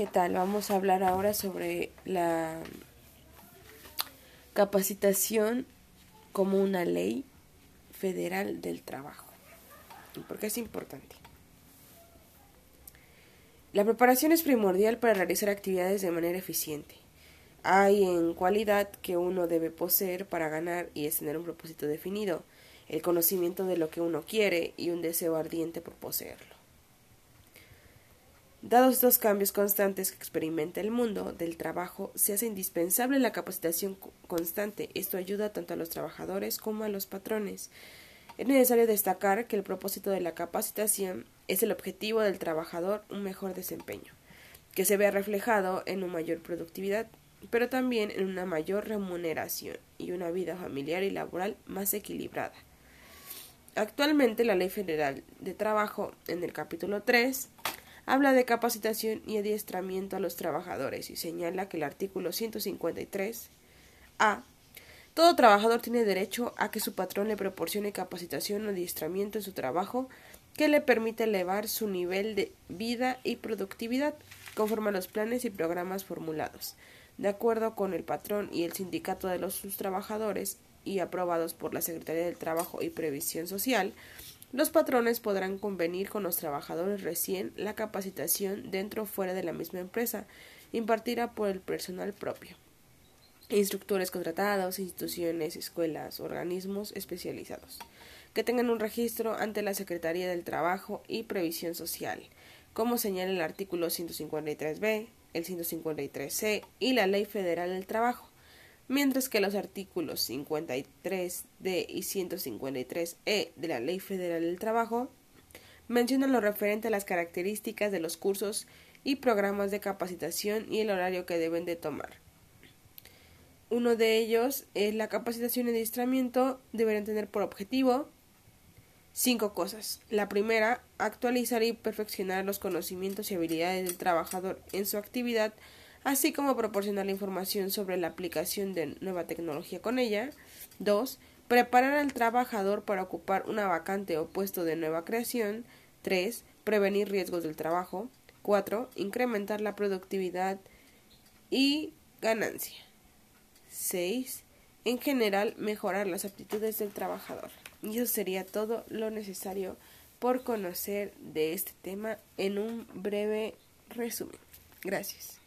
¿qué tal? Vamos a hablar ahora sobre la capacitación como una ley federal del trabajo. ¿Por qué es importante? La preparación es primordial para realizar actividades de manera eficiente. Hay en cualidad que uno debe poseer para ganar y es tener un propósito definido, el conocimiento de lo que uno quiere y un deseo ardiente por poseerlo. Dados estos cambios constantes que experimenta el mundo del trabajo, se hace indispensable la capacitación constante. Esto ayuda tanto a los trabajadores como a los patrones. Es necesario destacar que el propósito de la capacitación es el objetivo del trabajador un mejor desempeño, que se vea reflejado en una mayor productividad, pero también en una mayor remuneración y una vida familiar y laboral más equilibrada. Actualmente la Ley Federal de Trabajo en el capítulo 3 habla de capacitación y adiestramiento a los trabajadores y señala que el artículo 153 A todo trabajador tiene derecho a que su patrón le proporcione capacitación o adiestramiento en su trabajo que le permita elevar su nivel de vida y productividad conforme a los planes y programas formulados, de acuerdo con el patrón y el sindicato de los sus trabajadores y aprobados por la Secretaría del Trabajo y Previsión Social, los patrones podrán convenir con los trabajadores recién la capacitación dentro o fuera de la misma empresa, impartida por el personal propio. Instructores contratados, instituciones, escuelas, organismos especializados, que tengan un registro ante la Secretaría del Trabajo y Previsión Social, como señala el artículo 153b, el 153c y la Ley Federal del Trabajo mientras que los artículos 53D y 153E de la Ley Federal del Trabajo mencionan lo referente a las características de los cursos y programas de capacitación y el horario que deben de tomar. Uno de ellos es la capacitación y adiestramiento deberán tener por objetivo cinco cosas. La primera, actualizar y perfeccionar los conocimientos y habilidades del trabajador en su actividad así como proporcionar la información sobre la aplicación de nueva tecnología con ella. 2. Preparar al trabajador para ocupar una vacante o puesto de nueva creación. 3. Prevenir riesgos del trabajo. 4. Incrementar la productividad y ganancia. 6. En general, mejorar las aptitudes del trabajador. Y eso sería todo lo necesario por conocer de este tema en un breve resumen. Gracias.